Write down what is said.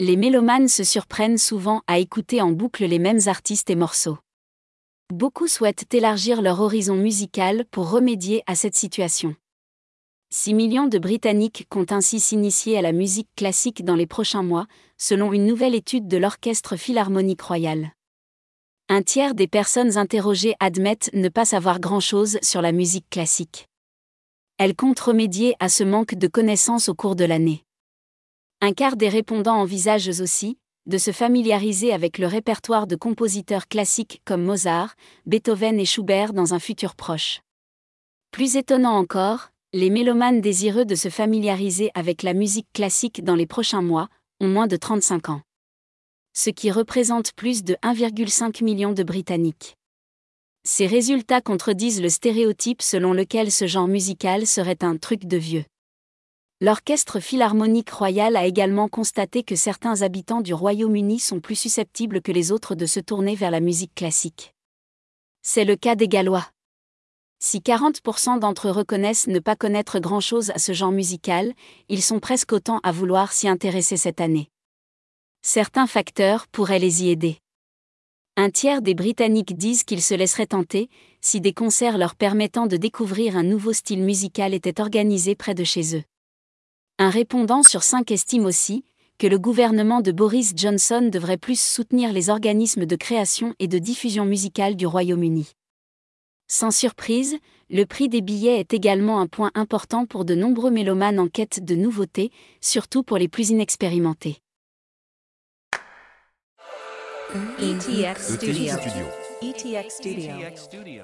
Les mélomanes se surprennent souvent à écouter en boucle les mêmes artistes et morceaux. Beaucoup souhaitent élargir leur horizon musical pour remédier à cette situation. 6 millions de Britanniques comptent ainsi s'initier à la musique classique dans les prochains mois, selon une nouvelle étude de l'Orchestre Philharmonique Royal. Un tiers des personnes interrogées admettent ne pas savoir grand-chose sur la musique classique. Elles comptent remédier à ce manque de connaissances au cours de l'année. Un quart des répondants envisagent aussi de se familiariser avec le répertoire de compositeurs classiques comme Mozart, Beethoven et Schubert dans un futur proche. Plus étonnant encore, les mélomanes désireux de se familiariser avec la musique classique dans les prochains mois ont moins de 35 ans. Ce qui représente plus de 1,5 million de Britanniques. Ces résultats contredisent le stéréotype selon lequel ce genre musical serait un truc de vieux. L'Orchestre Philharmonique Royal a également constaté que certains habitants du Royaume-Uni sont plus susceptibles que les autres de se tourner vers la musique classique. C'est le cas des Gallois. Si 40% d'entre eux reconnaissent ne pas connaître grand-chose à ce genre musical, ils sont presque autant à vouloir s'y intéresser cette année. Certains facteurs pourraient les y aider. Un tiers des Britanniques disent qu'ils se laisseraient tenter si des concerts leur permettant de découvrir un nouveau style musical étaient organisés près de chez eux. Un répondant sur cinq estime aussi que le gouvernement de Boris Johnson devrait plus soutenir les organismes de création et de diffusion musicale du Royaume-Uni. Sans surprise, le prix des billets est également un point important pour de nombreux mélomanes en quête de nouveautés, surtout pour les plus inexpérimentés. ETX Studio. ETX Studio.